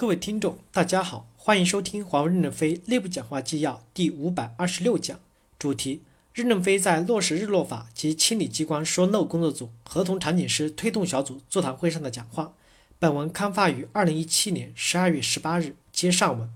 各位听众，大家好，欢迎收听华为任正非内部讲话纪要第五百二十六讲，主题：任正非在落实日落法及清理机关说漏工作组合同场景师推动小组座谈会上的讲话。本文刊发于二零一七年十二月十八日，接上文。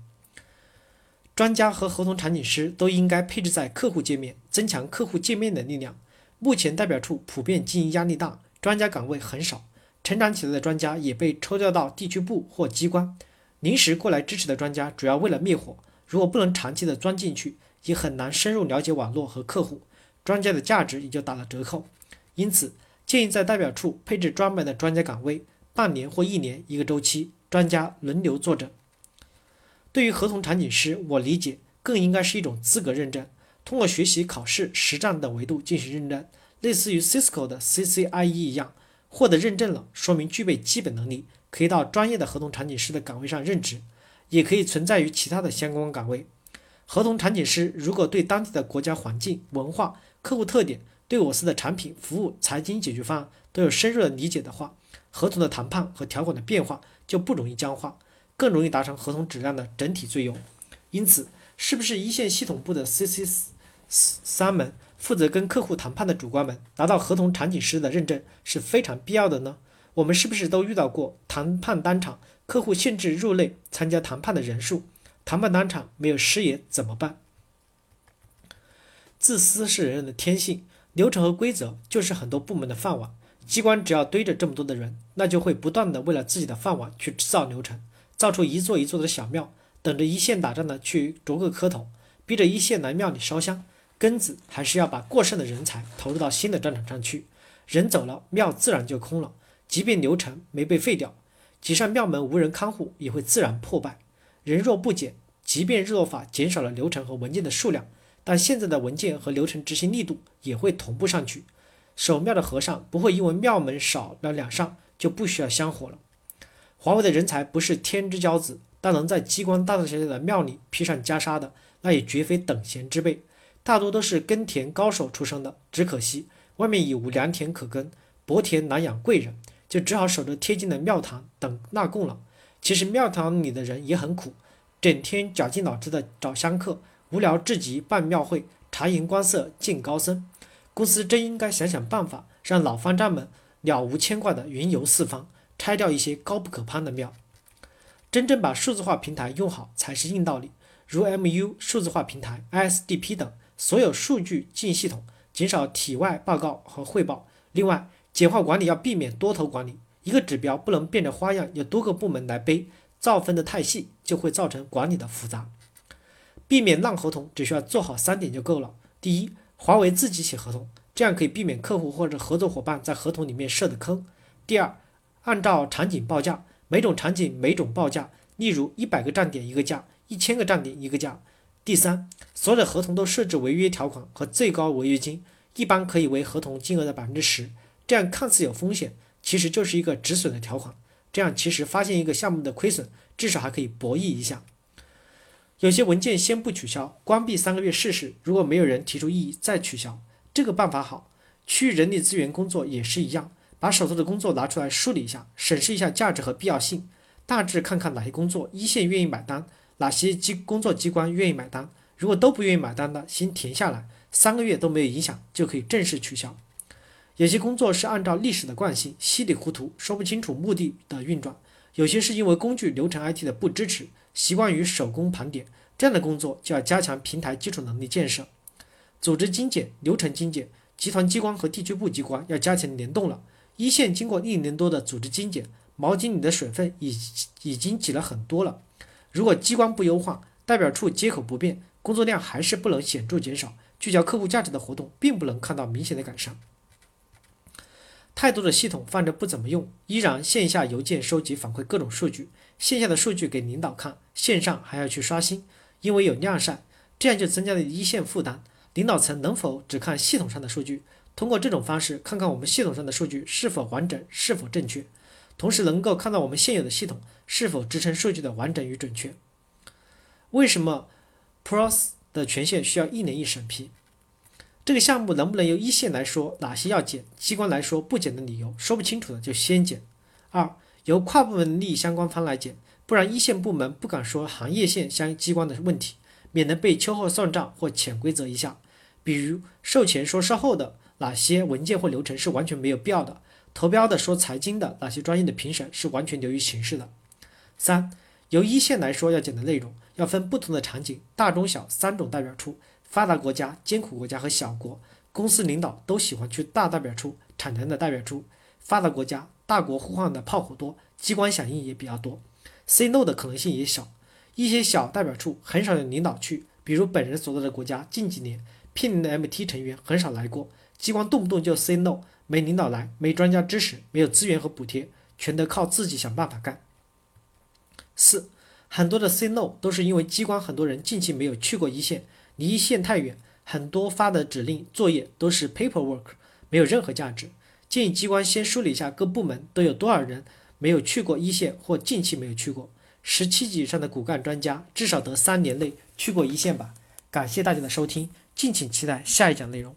专家和合同场景师都应该配置在客户界面，增强客户界面的力量。目前代表处普遍经营压力大，专家岗位很少，成长起来的专家也被抽调到地区部或机关。临时过来支持的专家，主要为了灭火。如果不能长期的钻进去，也很难深入了解网络和客户，专家的价值也就打了折扣。因此，建议在代表处配置专门的专家岗位，半年或一年一个周期，专家轮流坐诊。对于合同场景师，我理解更应该是一种资格认证，通过学习、考试、实战等维度进行认证，类似于 Cisco 的 CCIE 一样，获得认证了，说明具备基本能力。可以到专业的合同场景师的岗位上任职，也可以存在于其他的相关岗位。合同场景师如果对当地的国家环境、文化、客户特点、对我司的产品、服务、财经解决方案都有深入的理解的话，合同的谈判和条款的变化就不容易僵化，更容易达成合同质量的整体最优。因此，是不是一线系统部的 CC 三门负责跟客户谈判的主管们拿到合同场景师的认证是非常必要的呢？我们是不是都遇到过谈判当场客户限制入内参加谈判的人数？谈判当场没有师爷怎么办？自私是人的天性，流程和规则就是很多部门的饭碗。机关只要堆着这么多的人，那就会不断的为了自己的饭碗去制造流程，造出一座一座的小庙，等着一线打仗的去逐个磕头，逼着一线来庙里烧香。根子还是要把过剩的人才投入到新的战场上去，人走了，庙自然就空了。即便流程没被废掉，几扇庙门无人看护，也会自然破败。人若不减，即便日落法减少了流程和文件的数量，但现在的文件和流程执行力度也会同步上去。守庙的和尚不会因为庙门少了两扇就不需要香火了。华为的人才不是天之骄子，但能在机关大大小小的庙里披上袈裟的，那也绝非等闲之辈，大多都是耕田高手出生的。只可惜外面已无良田可耕，薄田难养贵人。就只好守着贴近的庙堂等纳贡了。其实庙堂里的人也很苦，整天绞尽脑汁的找香客，无聊至极办庙会，察言观色见高僧。公司真应该想想办法，让老方丈们了无牵挂的云游四方，拆掉一些高不可攀的庙。真正把数字化平台用好才是硬道理，如 MU 数字化平台、ISDP 等所有数据进系统，减少体外报告和汇报。另外。简化管理要避免多头管理，一个指标不能变着花样，有多个部门来背，造分的太细就会造成管理的复杂。避免烂合同，只需要做好三点就够了。第一，华为自己写合同，这样可以避免客户或者合作伙伴在合同里面设的坑。第二，按照场景报价，每种场景每种报价，例如一百个站点一个价，一千个站点一个价。第三，所有的合同都设置违约条款和最高违约金，一般可以为合同金额的百分之十。这样看似有风险，其实就是一个止损的条款。这样其实发现一个项目的亏损，至少还可以博弈一下。有些文件先不取消，关闭三个月试试，如果没有人提出异议再取消，这个办法好。区域人力资源工作也是一样，把手头的工作拿出来梳理一下，审视一下价值和必要性，大致看看哪些工作一线愿意买单，哪些机工作机关愿意买单。如果都不愿意买单的，先停下来，三个月都没有影响，就可以正式取消。有些工作是按照历史的惯性稀里糊涂说不清楚目的的运转，有些是因为工具流程 IT 的不支持，习惯于手工盘点，这样的工作就要加强平台基础能力建设，组织精简、流程精简，集团机关和地区部机关要加强联动了。一线经过一年多的组织精简，毛巾里的水分已已经挤了很多了。如果机关不优化，代表处接口不变，工作量还是不能显著减少，聚焦客户价值的活动并不能看到明显的改善。太多的系统放着不怎么用，依然线下邮件收集反馈各种数据，线下的数据给领导看，线上还要去刷新，因为有晾晒，这样就增加了一线负担。领导层能否只看系统上的数据，通过这种方式看看我们系统上的数据是否完整、是否正确，同时能够看到我们现有的系统是否支撑数据的完整与准确？为什么 PROS 的权限需要一年一审批？这个项目能不能由一线来说哪些要减，机关来说不减的理由，说不清楚的就先减。二，由跨部门利益相关方来减，不然一线部门不敢说行业线相机关的问题，免得被秋后算账或潜规则一下。比如售前说售后的哪些文件或流程是完全没有必要的，投标的说财经的哪些专业的评审是完全流于形式的。三，由一线来说要减的内容要分不同的场景，大中小三种代表处，发达国家、艰苦国家和小国，公司领导都喜欢去大代表处、产能的代表处。发达国家大国呼唤的炮火多，机关响应也比较多，say no 的可能性也小。一些小代表处很少有领导去，比如本人所在的国家近几年聘任的 MT 成员很少来过，机关动不动就 say no，没领导来，没专家支持，没有资源和补贴，全得靠自己想办法干。四，很多的 say no 都是因为机关很多人近期没有去过一线，离一线太远，很多发的指令作业都是 paperwork，没有任何价值。建议机关先梳理一下各部门都有多少人没有去过一线或近期没有去过，十七级以上的骨干专家至少得三年内去过一线吧。感谢大家的收听，敬请期待下一讲内容。